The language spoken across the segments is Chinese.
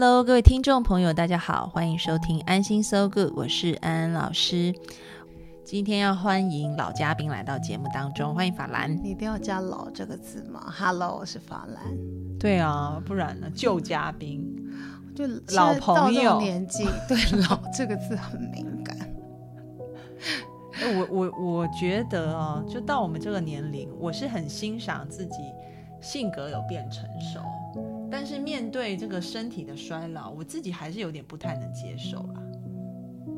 Hello，各位听众朋友，大家好，欢迎收听安心 So Good，我是安安老师。今天要欢迎老嘉宾来到节目当中，欢迎法兰。你一定要加“老”这个字吗？Hello，我是法兰。对啊，不然呢？旧嘉宾，就老朋友年纪，对“老”这个字很敏感。我我我觉得啊，就到我们这个年龄，我是很欣赏自己性格有变成熟。但是面对这个身体的衰老，我自己还是有点不太能接受啦。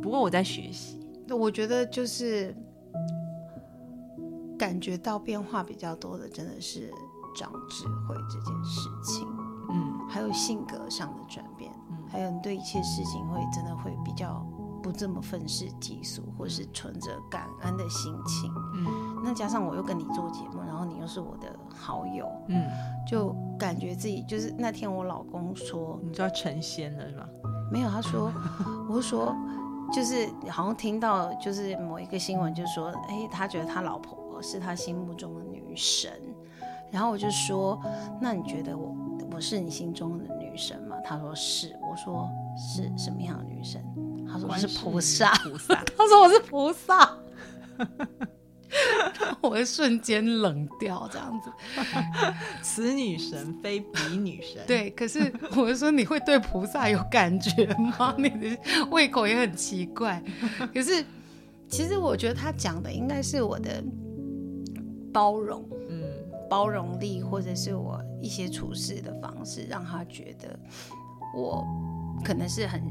不过我在学习，我觉得就是感觉到变化比较多的，真的是长智慧这件事情。嗯，还有性格上的转变，嗯，还有你对一切事情会真的会比较不这么愤世嫉俗，或是存着感恩的心情。嗯，那加上我又跟你做节目，然后你又是我的好友，嗯。就感觉自己就是那天我老公说，你就要成仙了是吧？没有，他说，我说，就是好像听到就是某一个新闻，就说，哎，他觉得他老婆是他心目中的女神，然后我就说，那你觉得我我是你心中的女神吗？他说是，我说是什么样的女神？他说是菩萨，菩萨，他说我是菩萨。我会瞬间冷掉，这样子。此女神非彼女神。对，可是我说你会对菩萨有感觉吗？你的胃口也很奇怪。可是，其实我觉得他讲的应该是我的包容，嗯，包容力，或者是我一些处事的方式，让他觉得我可能是很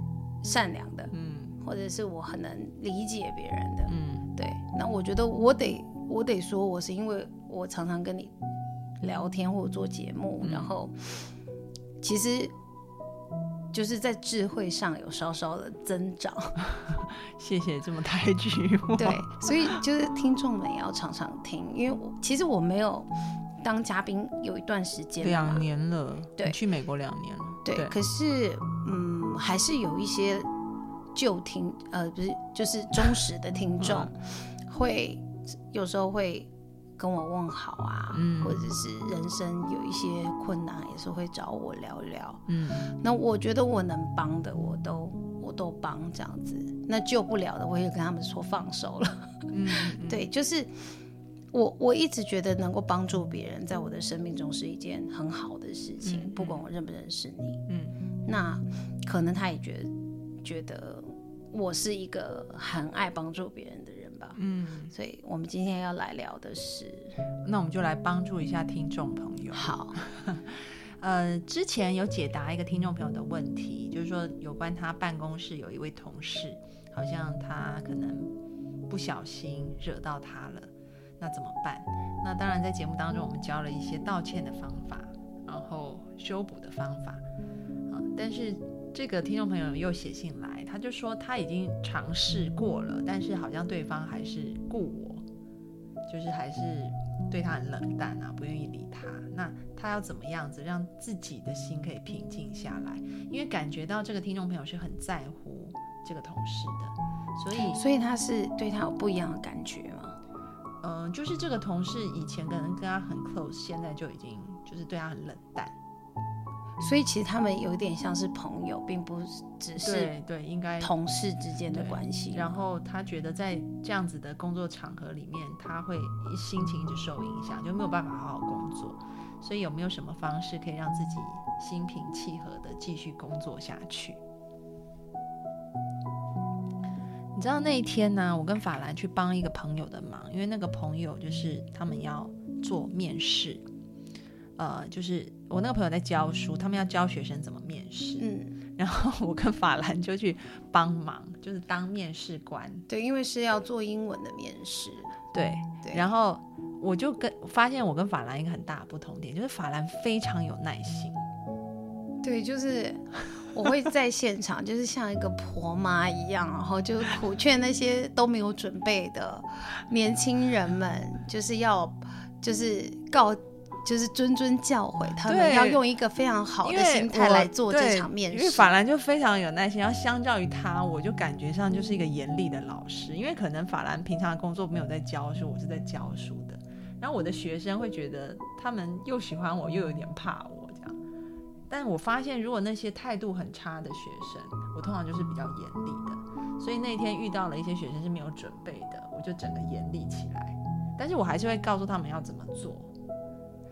善良的，嗯，或者是我很能理解别人的，嗯。对，那我觉得我得我得说，我是因为我常常跟你聊天或者做节目，然后其实就是在智慧上有稍稍的增长。谢谢这么抬举我。对，所以就是听众们也要常常听，因为我其实我没有当嘉宾有一段时间，两年了，对，去美国两年了，对，可是嗯，还是有一些。旧听呃不是就是忠实的听众，会有时候会跟我问好啊，或者是人生有一些困难，也是会找我聊聊。嗯，那我觉得我能帮的，我都我都帮这样子。那救不了的，我也跟他们说放手了。嗯，对，就是我我一直觉得能够帮助别人，在我的生命中是一件很好的事情，不管我认不认识你。嗯，那可能他也觉得。觉得我是一个很爱帮助别人的人吧，嗯，所以我们今天要来聊的是，那我们就来帮助一下听众朋友。好，呃，之前有解答一个听众朋友的问题，就是说有关他办公室有一位同事，好像他可能不小心惹到他了，那怎么办？那当然在节目当中我们教了一些道歉的方法，然后修补的方法，啊，但是。这个听众朋友又写信来，他就说他已经尝试过了，但是好像对方还是顾我，就是还是对他很冷淡啊，不愿意理他。那他要怎么样子让自己的心可以平静下来？因为感觉到这个听众朋友是很在乎这个同事的，所以所以他是对他有不一样的感觉吗？嗯，就是这个同事以前可能跟他很 close，现在就已经就是对他很冷淡。所以其实他们有点像是朋友，并不只是对对，应该同事之间的关系。然后他觉得在这样子的工作场合里面，他会心情一直受影响，就没有办法好好工作。所以有没有什么方式可以让自己心平气和的继续工作下去？你知道那一天呢，我跟法兰去帮一个朋友的忙，因为那个朋友就是他们要做面试。呃，就是我那个朋友在教书，他们要教学生怎么面试，嗯，然后我跟法兰就去帮忙，就是当面试官，对，因为是要做英文的面试，对，对然后我就跟发现我跟法兰一个很大的不同点，就是法兰非常有耐心。对，就是我会在现场，就是像一个婆妈一样，然后就苦劝那些都没有准备的年轻人们，就是要就是告。就是谆谆教诲他们，要用一个非常好的心态来做这场面试。因为法兰就非常有耐心，然后相较于他，我就感觉上就是一个严厉的老师。因为可能法兰平常的工作没有在教书，我是在教书的。然后我的学生会觉得他们又喜欢我，又有点怕我这样。但我发现，如果那些态度很差的学生，我通常就是比较严厉的。所以那天遇到了一些学生是没有准备的，我就整个严厉起来。但是我还是会告诉他们要怎么做。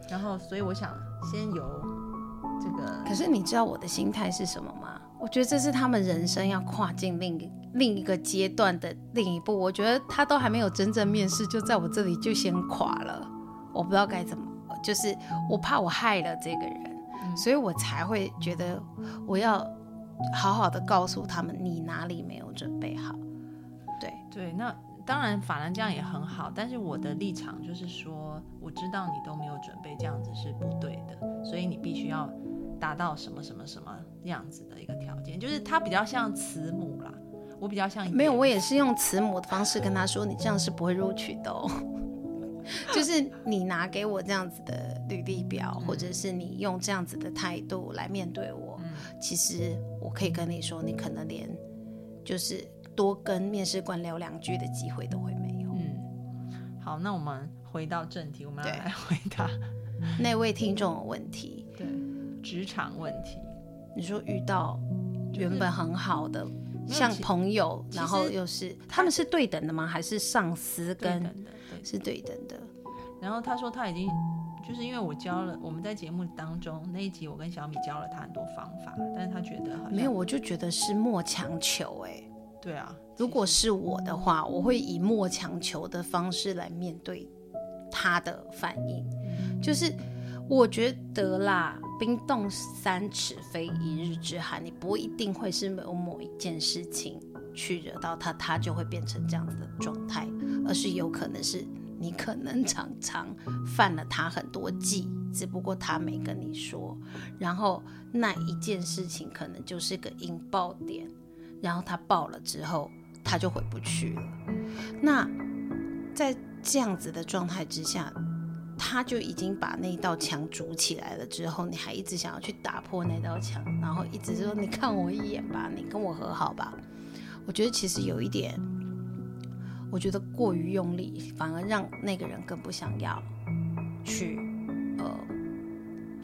然后，所以我想先由这个。可是你知道我的心态是什么吗？我觉得这是他们人生要跨进另另一个阶段的另一步。我觉得他都还没有真正面试，就在我这里就先垮了。我不知道该怎么，就是我怕我害了这个人，所以我才会觉得我要好好的告诉他们你哪里没有准备好。对对，那。当然，法兰这样也很好，但是我的立场就是说，我知道你都没有准备，这样子是不对的，所以你必须要达到什么什么什么样子的一个条件，就是他比较像慈母啦，我比较像没有，我也是用慈母的方式跟他说，你这样是不会录取的哦，就是你拿给我这样子的履历表，或者是你用这样子的态度来面对我，其实我可以跟你说，你可能连就是。多跟面试官聊两句的机会都会没有。嗯，好，那我们回到正题，我们要来回答 那位听众的问题。对，职场问题。你说遇到原本很好的，像朋友，然后又是他们是对等的吗？还是上司跟是对等的？然后他说他已经就是因为我教了我们在节目当中那一集，我跟小米教了他很多方法，但是他觉得没有，我就觉得是莫强求哎。对啊，如果是我的话，我会以莫强求的方式来面对他的反应。就是我觉得啦，冰冻三尺非一日之寒，你不一定会是有某一件事情去惹到他，他就会变成这样子的状态，而是有可能是你可能常常犯了他很多忌，只不过他没跟你说，然后那一件事情可能就是个引爆点。然后他爆了之后，他就回不去了。那在这样子的状态之下，他就已经把那道墙筑起来了。之后你还一直想要去打破那道墙，然后一直说：“你看我一眼吧，你跟我和好吧。”我觉得其实有一点，我觉得过于用力，反而让那个人更不想要去呃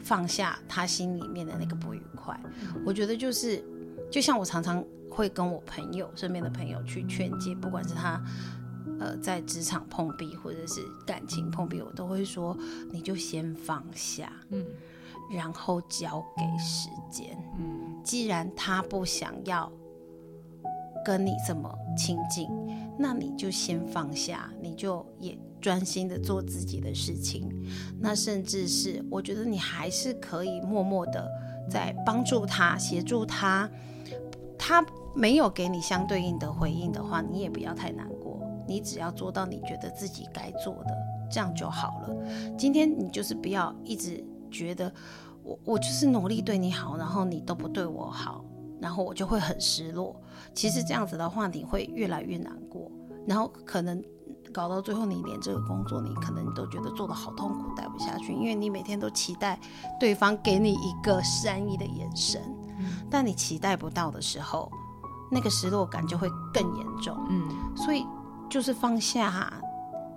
放下他心里面的那个不愉快。我觉得就是，就像我常常。会跟我朋友身边的朋友去劝诫，不管是他，呃，在职场碰壁或者是感情碰壁，我都会说，你就先放下，嗯，然后交给时间，嗯，既然他不想要跟你这么亲近，那你就先放下，你就也专心的做自己的事情，那甚至是我觉得你还是可以默默的在帮助他，协助他，他。没有给你相对应的回应的话，你也不要太难过。你只要做到你觉得自己该做的，这样就好了。今天你就是不要一直觉得我我就是努力对你好，然后你都不对我好，然后我就会很失落。其实这样子的话，你会越来越难过，然后可能搞到最后，你连这个工作你可能都觉得做的好痛苦，待不下去，因为你每天都期待对方给你一个善意的眼神，但你期待不到的时候。那个失落感就会更严重，嗯，所以就是放下，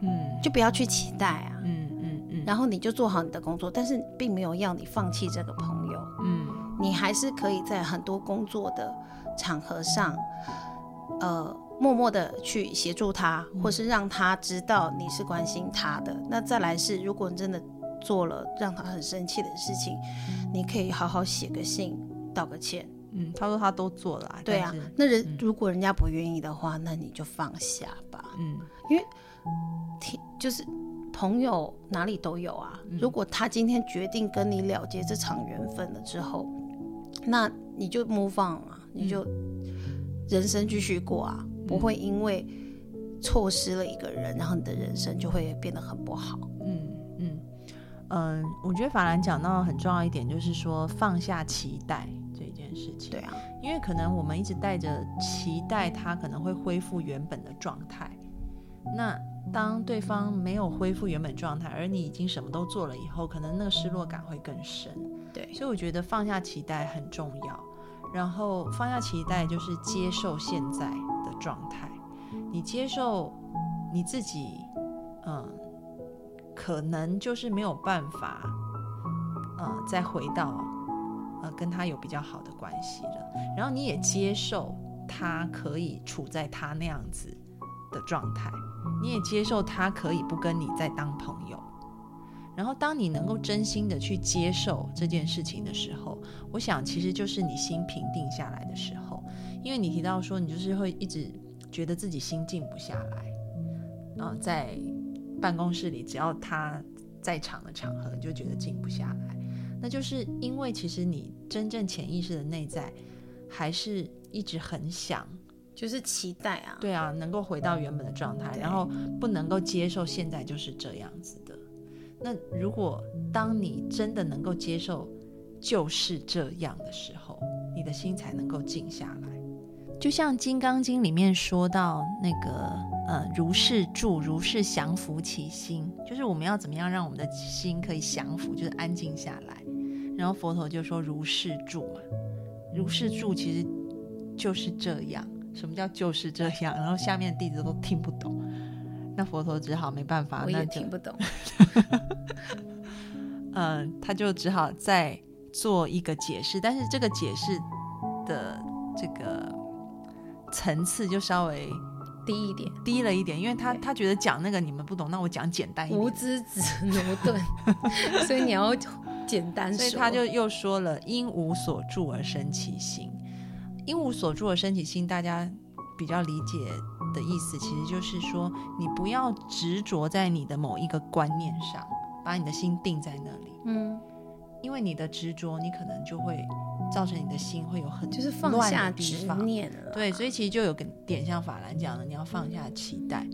嗯，就不要去期待啊，嗯嗯嗯，然后你就做好你的工作，但是并没有要你放弃这个朋友，嗯，你还是可以在很多工作的场合上，呃，默默的去协助他，或是让他知道你是关心他的。那再来是，如果你真的做了让他很生气的事情，你可以好好写个信，道个歉。嗯，他说他都做了。对啊，那人如果人家不愿意的话，那你就放下吧。嗯，因为，就是朋友哪里都有啊。如果他今天决定跟你了结这场缘分了之后，那你就 move on 啊，你就人生继续过啊，不会因为错失了一个人，然后你的人生就会变得很不好。嗯嗯嗯，我觉得法兰讲到很重要一点，就是说放下期待事情。对啊，因为可能我们一直带着期待，他可能会恢复原本的状态。那当对方没有恢复原本状态，而你已经什么都做了以后，可能那个失落感会更深。对，所以我觉得放下期待很重要。然后放下期待就是接受现在的状态，你接受你自己，嗯，可能就是没有办法，嗯，再回到呃跟他有比较好的关系了。然后你也接受他可以处在他那样子的状态。你也接受他可以不跟你再当朋友，然后当你能够真心的去接受这件事情的时候，我想其实就是你心平定下来的时候，因为你提到说你就是会一直觉得自己心静不下来，嗯，在办公室里只要他在场的场合，你就觉得静不下来，那就是因为其实你真正潜意识的内在还是一直很想。就是期待啊，对啊，能够回到原本的状态，然后不能够接受现在就是这样子的。那如果当你真的能够接受就是这样的时候，你的心才能够静下来。就像《金刚经》里面说到那个呃，如是住，如是降服其心，就是我们要怎么样让我们的心可以降服，就是安静下来。然后佛陀就说如是住嘛，如是住其实就是这样。什么叫就是这样？然后下面弟子都听不懂，那佛陀只好没办法，我也听不懂。嗯，他就只好再做一个解释，但是这个解释的这个层次就稍微低一点，低了一点，因为他他觉得讲那个你们不懂，那我讲简单一点。无知子奴钝，所以你要简单。所以他就又说了：因无所住而生其心。因无所住而生其心，大家比较理解的意思，其实就是说，你不要执着在你的某一个观念上，把你的心定在那里。嗯，因为你的执着，你可能就会造成你的心会有很就是放下执念了。对，所以其实就有个点像法兰讲的，你要放下期待。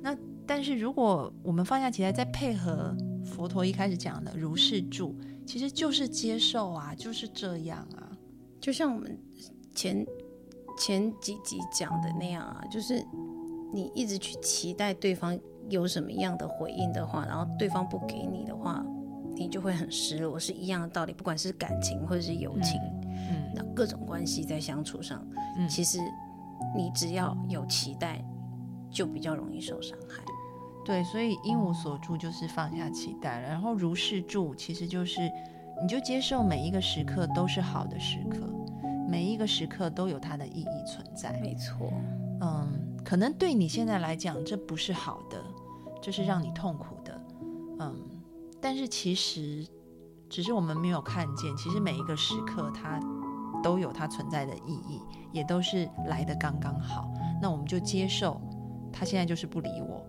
那但是如果我们放下期待，再配合佛陀一开始讲的如是住，其实就是接受啊，就是这样啊，就像我们。前前几集讲的那样啊，就是你一直去期待对方有什么样的回应的话，然后对方不给你的话，你就会很失落，是一样的道理。不管是感情或者是友情，嗯，那各种关系在相处上，其实你只要有期待，就比较容易受伤害。对，所以因无所住就是放下期待了，然后如是住，其实就是你就接受每一个时刻都是好的时刻。每一个时刻都有它的意义存在，没错。嗯，可能对你现在来讲这不是好的，这是让你痛苦的。嗯，但是其实只是我们没有看见，其实每一个时刻它都有它存在的意义，也都是来的刚刚好。那我们就接受，他现在就是不理我，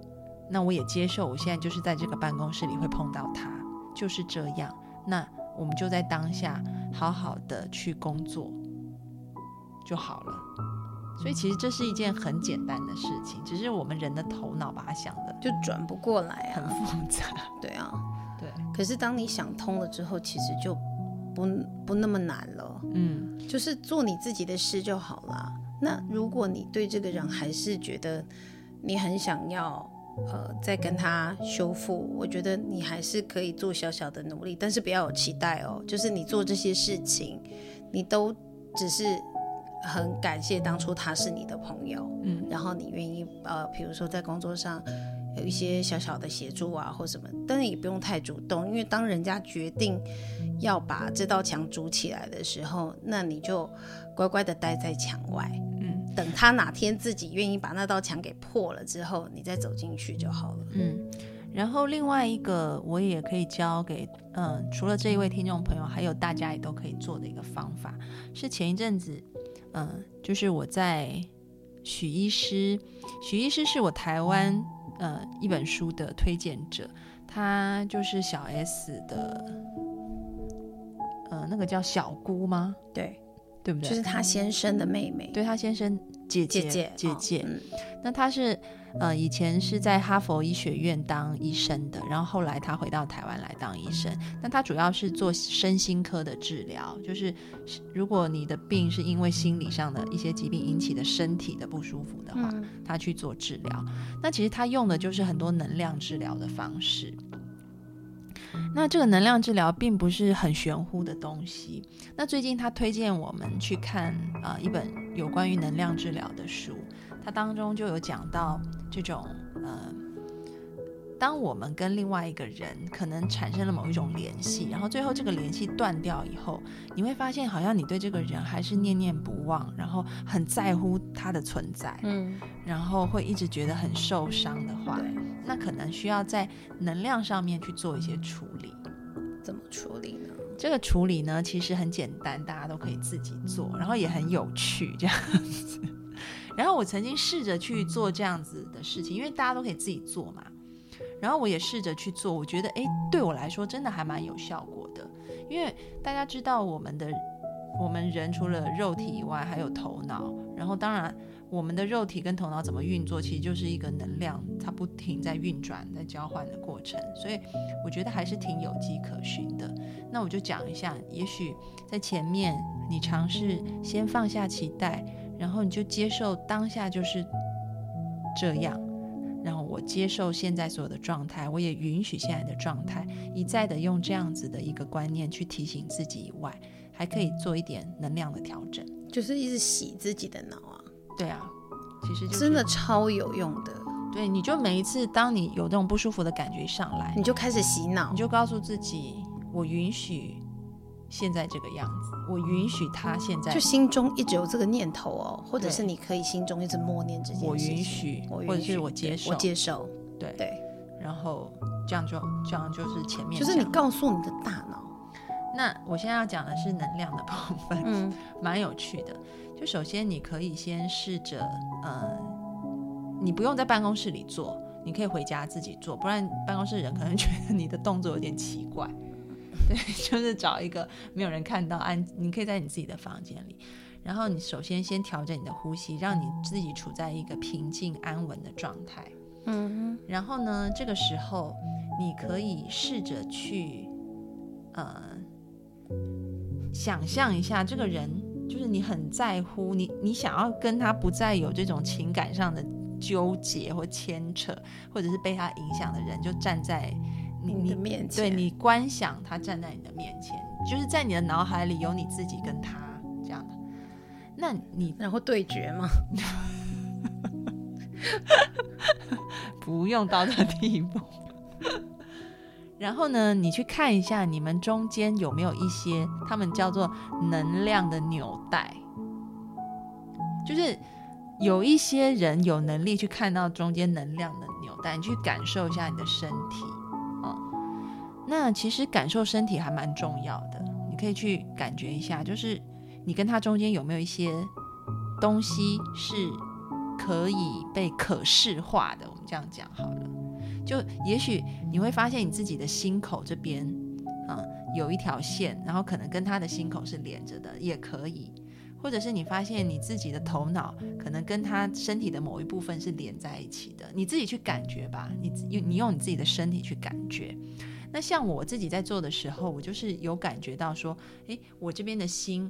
那我也接受，我现在就是在这个办公室里会碰到他，就是这样。那我们就在当下好好的去工作。就好了，所以其实这是一件很简单的事情，只是我们人的头脑把它想的就转不过来，很复杂。对啊，对。可是当你想通了之后，其实就不不那么难了。嗯，就是做你自己的事就好了。那如果你对这个人还是觉得你很想要，呃，再跟他修复，我觉得你还是可以做小小的努力，但是不要有期待哦。就是你做这些事情，你都只是。很感谢当初他是你的朋友，嗯，然后你愿意呃，比如说在工作上有一些小小的协助啊，或什么，但是也不用太主动，因为当人家决定要把这道墙筑起来的时候，那你就乖乖的待在墙外，嗯，等他哪天自己愿意把那道墙给破了之后，你再走进去就好了，嗯。然后另外一个我也可以教给，嗯，除了这一位听众朋友，还有大家也都可以做的一个方法，是前一阵子。嗯，就是我在许医师，许医师是我台湾呃一本书的推荐者，他就是小 S 的，呃，那个叫小姑吗？对，对不对？就是他先生的妹妹，对他先生姐姐姐姐姐。嗯那他是呃以前是在哈佛医学院当医生的，然后后来他回到台湾来当医生。那他主要是做身心科的治疗，就是如果你的病是因为心理上的一些疾病引起的身体的不舒服的话，嗯他去做治疗。那其实他用的就是很多能量治疗的方式。那这个能量治疗并不是很玄乎的东西。那最近他推荐我们去看呃一本有关于能量治疗的书，它当中就有讲到这种呃，当我们跟另外一个人可能产生了某一种联系，然后最后这个联系断掉以后，你会发现好像你对这个人还是念念不忘，然后很在乎他的存在，嗯，然后会一直觉得很受伤的话，对，那可能需要在能量上面去做一些处理。怎么处理呢？这个处理呢，其实很简单，大家都可以自己做，然后也很有趣这样子。然后我曾经试着去做这样子的事情，因为大家都可以自己做嘛。然后我也试着去做，我觉得诶，对我来说真的还蛮有效果的。因为大家知道，我们的我们人除了肉体以外，还有头脑。然后当然，我们的肉体跟头脑怎么运作，其实就是一个能量，它不停在运转、在交换的过程。所以我觉得还是挺有迹可循的。那我就讲一下，也许在前面你尝试先放下期待，然后你就接受当下就是这样，然后我接受现在所有的状态，我也允许现在的状态，一再的用这样子的一个观念去提醒自己以外，还可以做一点能量的调整。就是一直洗自己的脑，对啊，其实就是真的超有用的。对，你就每一次当你有那种不舒服的感觉上来，你就开始洗脑你，就告诉自己，我允许现在这个样子，我允许他现在就心中一直有这个念头哦，或者是你可以心中一直默念这件事情。我允许我允许或者是我接受我接受，对对，然后这样就这样就是前面就是你告诉你的大脑，那我现在要讲的是能量的部分，嗯，蛮有趣的。就首先你可以先试着，呃，你不用在办公室里做，你可以回家自己做，不然办公室的人可能觉得你的动作有点奇怪。对，就是找一个没有人看到安，你可以在你自己的房间里，然后你首先先调整你的呼吸，让你自己处在一个平静安稳的状态。嗯然后呢，这个时候你可以试着去，呃，想象一下这个人，就是你很在乎，你你想要跟他不再有这种情感上的纠结或牵扯，或者是被他影响的人，就站在你你的面前，对你观想他站在你的面前，就是在你的脑海里有你自己跟他这样的。那你然后对决吗，不用到这地步。然后呢，你去看一下你们中间有没有一些他们叫做能量的纽带，就是有一些人有能力去看到中间能量的纽带，你去感受一下你的身体啊、那其实感受身体还蛮重要的，你可以去感觉一下，就是你跟他中间有没有一些东西是可以被可视化的，我们这样讲好了。就也许你会发现你自己的心口这边，啊、有一条线，然后可能跟他的心口是连着的，也可以。或者是你发现你自己的头脑可能跟他身体的某一部分是连在一起的，你自己去感觉吧。你用你用你自己的身体去感觉。那像我自己在做的时候，我就是有感觉到说，诶，我这边的心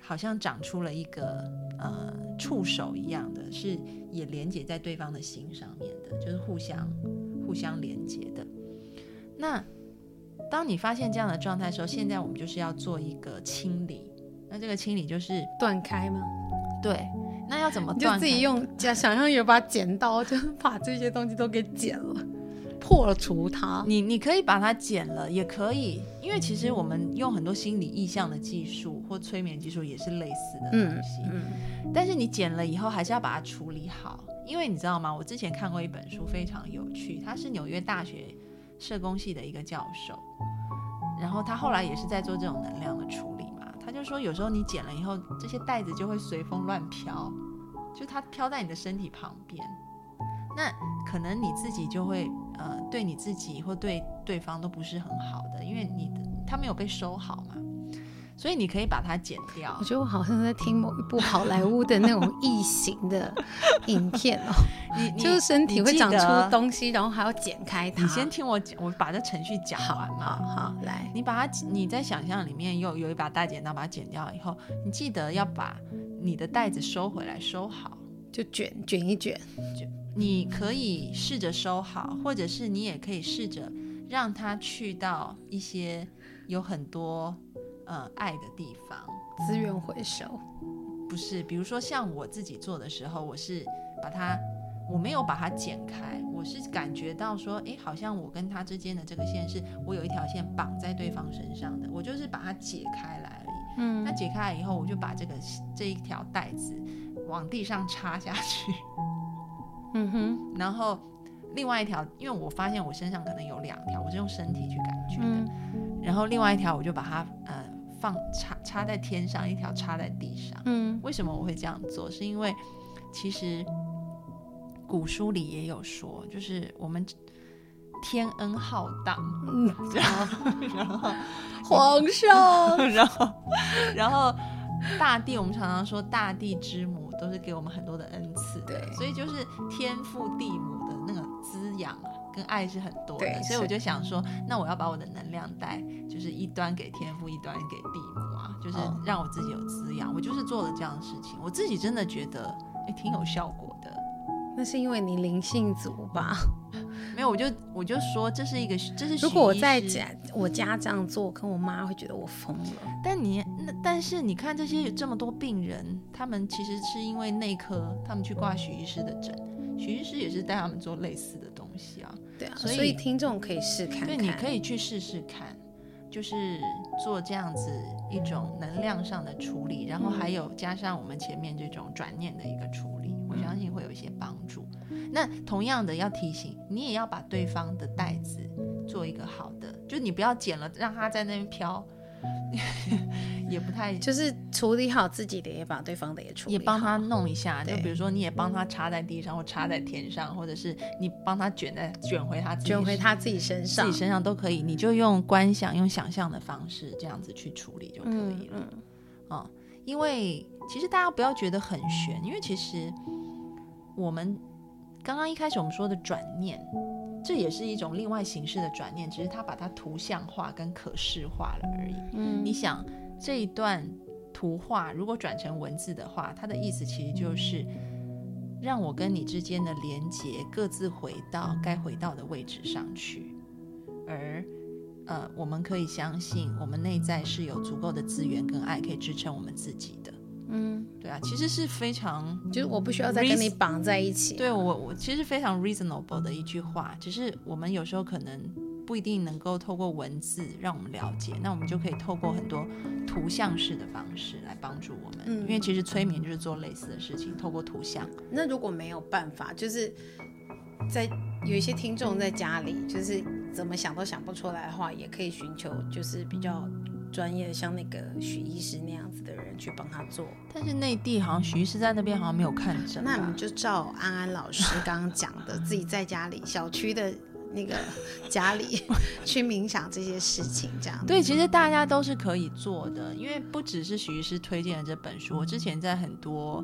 好像长出了一个呃触手一样的，是也连接在对方的心上面的，就是互相互相连接的。那当你发现这样的状态的时候，现在我们就是要做一个清理。那这个清理就是断开吗？对，那要怎么断就？自己用假想象有把剪刀，就把这些东西都给剪了，破除它。你你可以把它剪了，也可以，因为其实我们用很多心理意向的技术或催眠技术也是类似的东西。嗯，但是你剪了以后，还是要把它处理好，因为你知道吗？我之前看过一本书，非常有趣，他是纽约大学社工系的一个教授，然后他后来也是在做这种能量的处理嘛。他就说，有时候你剪了以后，这些袋子就会随风乱飘，就它飘在你的身体旁边，那可能你自己就会呃，对你自己或对对方都不是很好的，因为你的他没有被收好嘛。所以你可以把它剪掉我。觉得我好像在听某一部好莱坞的那种异形的 影片哦，你你就是身体会长出东西，然后还要剪开它。你先听我讲，我把这程序讲完好嘛。好来，你把它，你在想象里面有有一把大剪刀，把它剪掉以后，你记得要把你的袋子收回来，收好。就卷卷一卷卷，你可以试着收好，或者是你也可以试着让它去到一些有很多呃爱的地方。资源回收。不是，比如说像我自己做的时候，我是把它，我没有把它剪开，我是感觉到说，诶，好像我跟他之间的这个线是我有一条线绑在对方身上的，我就是把它解开来而已。嗯那解开来以后，我就把这个这一条带子往地上插下去，嗯哼，然后另外一条，因为我发现我身上可能有两条，我是用身体去感觉的，嗯。然后另外一条我就把它呃放插插在天上，一条插在地上。嗯。为什么我会这样做？是因为其实古书里也有说，就是我们天恩浩荡，嗯，然后然后皇上，然后然后大地，我们常常说大地之母都是给我们很多的恩赐的，对所以就是天父地母的那个滋养啊。跟爱是很多的，所以我就想说，那我要把我的能量带，就是一端给天父，一端给地母啊，就是哦让我自己有滋养。我就是做了这样的事情，我自己真的觉得，哎，挺有效果的。那是因为你灵性足吧？没有，我就我就说这是一个，这是如果我在家，我家这样做，跟我妈会觉得我疯了。但你那但是你看这些有这么多病人，他们其实是因为内科，他们去挂许医师的诊，许医师也是带他们做类似的东西啊。对啊，所以所以听众可以试看看。对，你可以去试试看，就是做这样子一种能量上的处理，然后还有加上我们前面这种转念的一个处理，我相信会有一些帮助。那同样的要提醒，你也要把对方的袋子做一个好的，就你不要剪了，让他在那边飘，也不太就是处理好自己的，也把对方的也处理好，也帮他弄一下，就比如说你也帮他插在地上或插在天上，或者是你帮他卷在卷回他自己卷回他自己身上自己。身上都可以，你就用观想、用想象的方式这样子去处理就可嗯以了。嗯，嗯，因为其实大家不要觉得很悬，因为其实我们刚刚一开始我们说的转念，这也是一种另外形式的转念，只是它把它图像化跟可视化了而已。嗯你想这一段图画如果转成文字的话，它的意思其实就是让我跟你之间的连接各自回到该回到的位置上去，而呃，我们可以相信我们内在是有足够的资源跟爱可以支撑我们自己的。嗯，对啊，其实是非常就是我不需要再跟你绑在一起。对我我其实非常 reasonable 的一句话，只是我们有时候可能不一定能够透过文字让我们了解，那我们就可以透过很多图像式的方式来帮助我们。嗯因为其实催眠就是做类似的事情，透过图像。那如果没有办法，就是在有一些听众在家里，就是怎么想都想不出来的话，也可以寻求就是比较专业，像那个许医师那样子的人去帮他做。但是内地好像徐医师在那边好像没有看诊吧，那你们就照安安老师刚刚讲的，自己在家里小区的那个家里去冥想这些事情，这样对，其实大家都是可以做的，因为不只是许医师推荐的这本书，我之前在很多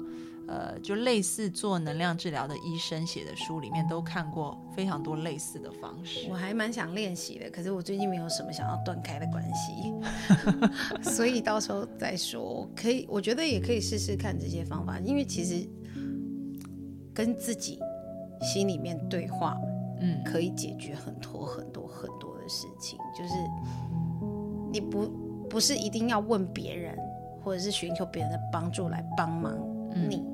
呃就类似做能量治疗的医生写的书里面都看过非常多类似的方式我。还蛮想练习的，可是我最近没有什么想要断开的关系，所以到时候再说。可以，我觉得也可以试试看这些方法，因为其实跟自己心里面对话，嗯，可以解决很多很多很多的事情。就是你不不是一定要问别人，或者是寻求别人的帮助来帮忙嗯你，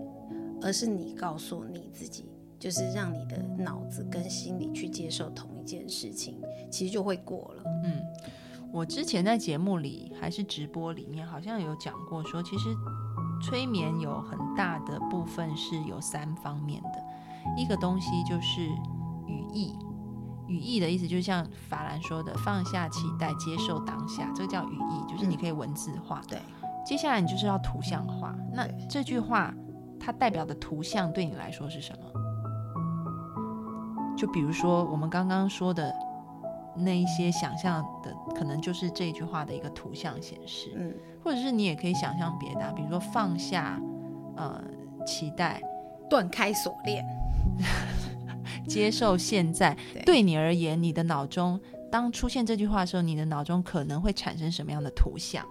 而是你告诉你自己，就是让你的脑子跟心理去接受同一件事情，其实就会过了。嗯，我之前在节目里还是直播里面，好像有讲过说，其实催眠有很大的部分是有三方面的，一个东西就是语义。语义的意思就像法兰说的，放下期待，接受当下，这个叫语义，就是你可以文字化。对，接下来你就是要图像化。那这句话它代表的图像对你来说是什么？就比如说我们刚刚说的，那一些想象的，可能就是这句话的一个图像显示，嗯，或者是你也可以想象别的，比如说放下呃期待，断开锁链，接受现在。对你而言，你的脑中当出现这句话的时候，你的脑中可能会产生什么样的图像？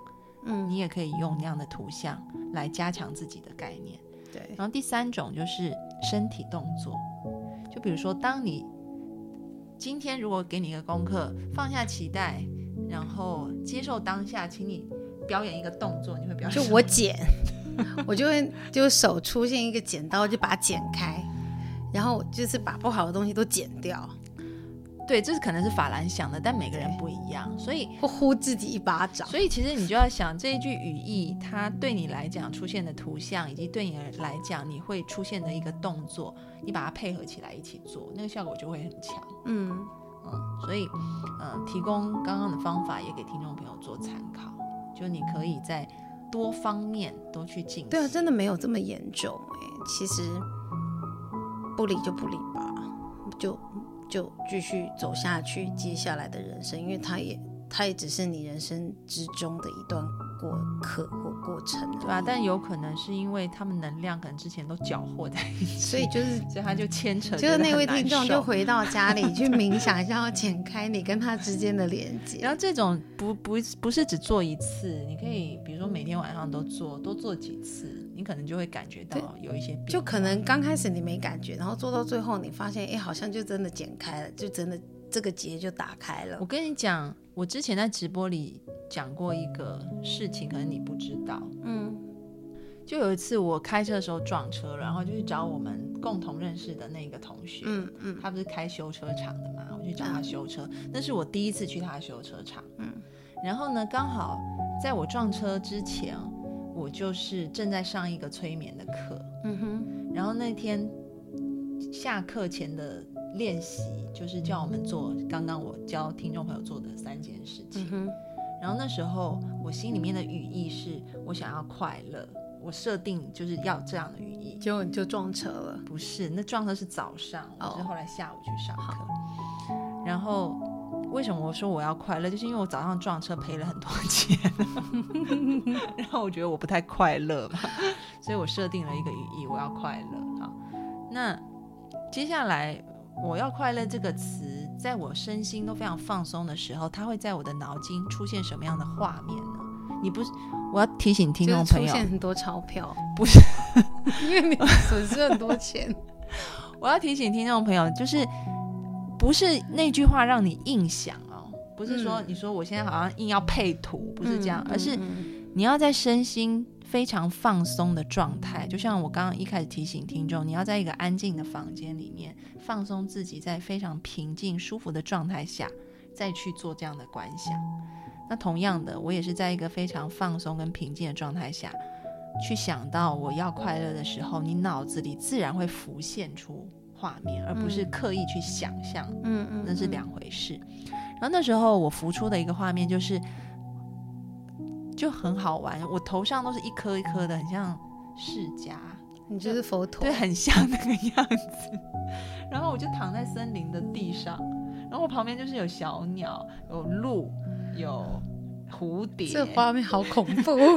嗯，你也可以用那样的图像来加强自己的概念。对，然后第三种就是身体动作，就比如说，当你今天如果给你一个功课，放下期待，然后接受当下，请你表演一个动作，你会表演？就我剪，我就会就手出现一个剪刀，就把它剪开，然后就是把不好的东西都剪掉。对，这是可能是法兰想的，但每个人不一样，所以会呼自己一巴掌。所以其实你就要想这一句语义，它对你来讲出现的图像，以及对你来讲你会出现的一个动作，你把它配合起来一起做，那个效果就会很强。嗯嗯，所以嗯，提供刚刚的方法也给听众朋友做参考，就你可以在多方面都去进行。对啊，真的没有这么严重哎，其实不理就不理吧，就。就继续走下去，接下来的人生，因为他也，它也只是你人生之中的一段过客或过程，对吧？但有可能是因为他们能量可能之前都搅和在一起，所以就是，所以他就牵扯，就是那位听众就回到家里去冥想一下，要剪开你跟他之间的连接。然后这种不不不是只做一次，你可以比如说每天晚上都做，多做几次。你可能就会感觉到有一些，就可能刚开始你没感觉，然后做到最后你发现，哎，好像就真的剪开了，就真的这个结就打开了。我跟你讲，我之前在直播里讲过一个事情，可能你不知道。嗯，就有一次我开车的时候撞车了，然后就去找我们共同认识的那个同学。嗯嗯，他不是开修车厂的嘛，我去找他修车，那是我第一次去他修车厂。嗯，然后呢，刚好在我撞车之前。我就是正在上一个催眠的课，嗯哼，然后那天下课前的练习就是叫我们做刚刚我教听众朋友做的三件事情，嗯然后那时候我心里面的语义是我想要快乐，我设定就是要这样的语义，结果你就撞车了？不是，那撞车是早上，我是后来下午去上课，然后。为什么我说我要快乐？就是因为我早上撞车赔了很多钱，然后我觉得我不太快乐嘛，所以我设定了一个语义，我要快乐。好，那接下来我要快乐这个词，在我身心都非常放松的时候，它会在我的脑筋出现什么样的画面呢？你不是我要提醒听众朋友，出现很多钞票，不是因为你损失很多钱。我要提醒听众朋友，就是。不是那句话让你硬想哦，不是说你说我现在好像硬要配图，不是这样，而是你要在身心非常放松的状态，就像我刚刚一开始提醒听众，你要在一个安静的房间里面放松自己，在非常平静舒服的状态下再去做这样的观想。那同样的，我也是在一个非常放松跟平静的状态下去想到我要快乐的时候，你脑子里自然会浮现出。画面，而不是刻意去想象，嗯嗯，那是两回事。然后那时候我浮出的一个画面就是，就很好玩。我头上都是一颗一颗的，很像释迦，你就是佛陀，对，很像那个样子。然后我就躺在森林的地上，然后我旁边就是有小鸟，有鹿，有蝴蝶，这画面好恐怖。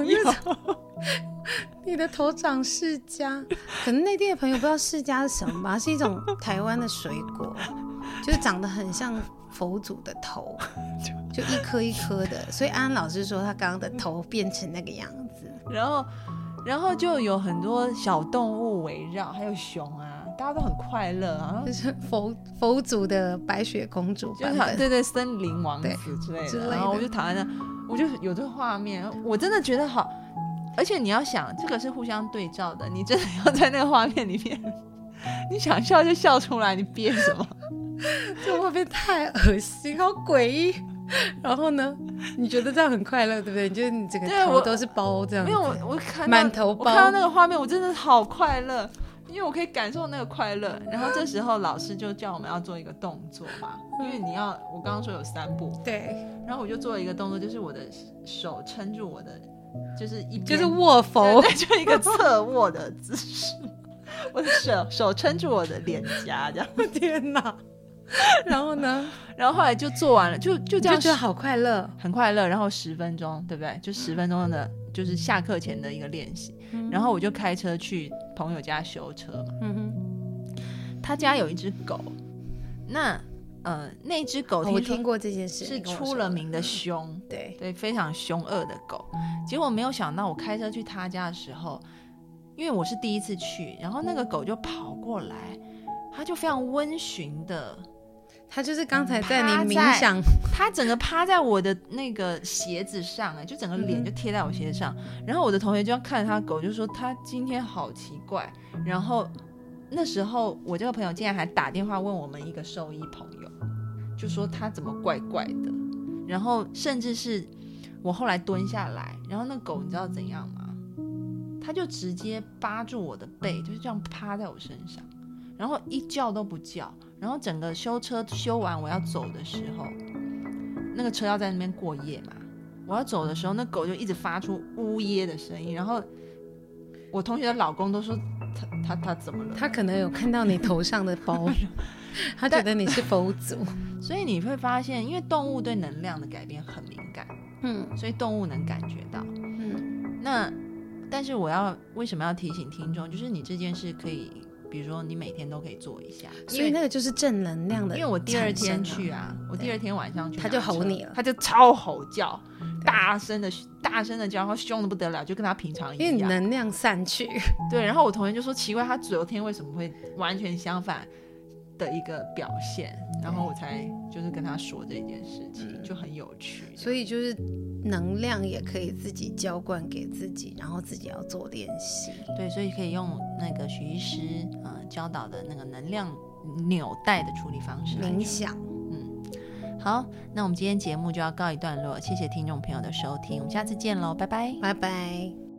你的头长释迦，可能内地的朋友不知道释迦是什么吧？是一种台湾的水果，就是长得很像佛祖的头，就一颗一颗的。所以安安老师说他刚刚的头变成那个样子，然后，然后就有很多小动物围绕，还有熊啊，大家都很快乐啊，就是佛佛祖的白雪公主版本，对对，森林王子之类的。然后我就躺在那，我就有这个画面，我真的觉得好。而且你要想，这个是互相对照的。你真的要在那个画面里面，你想笑就笑出来，你憋什么？这会不会太恶心，好诡异？然后呢？你觉得这样很快乐，对不对？你觉得你整个头都是包这样？没有，我我看满头包，看到那个画面，我真的好快乐，因为我可以感受那个快乐。然后这时候老师就叫我们要做一个动作嘛，因为你要我刚刚说有三步，对。然后我就做了一个动作，就是我的手撑住我的。就是一就是卧佛，就一个侧卧的姿势，我的手手撑住我的脸颊，这样。天哪，然后呢？然后后来就做完了，就就这样，就觉得好快乐，很快乐。然后十分钟，对不对？就十分钟的，就是下课前的一个练习。然后我就开车去朋友家修车。嗯哼，他家有一只狗，那呃，那只狗我听过这件事，是出了名的凶，对对，非常凶恶的狗。结果没有想到，我开车去他家的时候，因为我是第一次去，然后那个狗就跑过来，它就非常温驯的。他就是刚才在你冥想，它整个趴在我的那个鞋子上，哎，就整个脸就贴在我鞋子上。然后我的同学就要看着他狗，就说他今天好奇怪。然后那时候我这个朋友竟然还打电话问我们一个兽医朋友，就说他怎么怪怪的。然后甚至是我后来蹲下来，然后那狗你知道怎样吗？他就直接扒住我的背，就是这样趴在我身上，然后一叫都不叫。然后整个修车修完，我要走的时候，那个车要在那边过夜嘛。我要走的时候，那狗就一直发出呜咽的声音。然后我同学的老公都说他他他怎么了？他可能有看到你头上的包，他觉得你是佛祖。所以你会发现，因为动物对能量的改变很敏感，嗯，所以动物能感觉到，嗯。那但是我要为什么要提醒听众？就是你这件事可以。比如说，你每天都可以做一下，因为那个就是正能量的。因为我第二天去啊，我第二天晚上去，他就吼你了，他就超吼叫，大声的大声的叫，然后凶的不得了，就跟他平常一样。因为能量散去。对，然后我同学就说奇怪，他昨天为什么会完全相反？的一个表现，然后我才就是跟他说这件事情，就很有趣。所以就是能量也可以自己浇灌给自己，然后自己要做练习。对，所以可以用那个徐医师呃教导的那个能量纽带的处理方式，冥想。嗯，好，那我们今天节目就要告一段落，谢谢听众朋友的收听，我们下次见喽，拜拜，拜拜。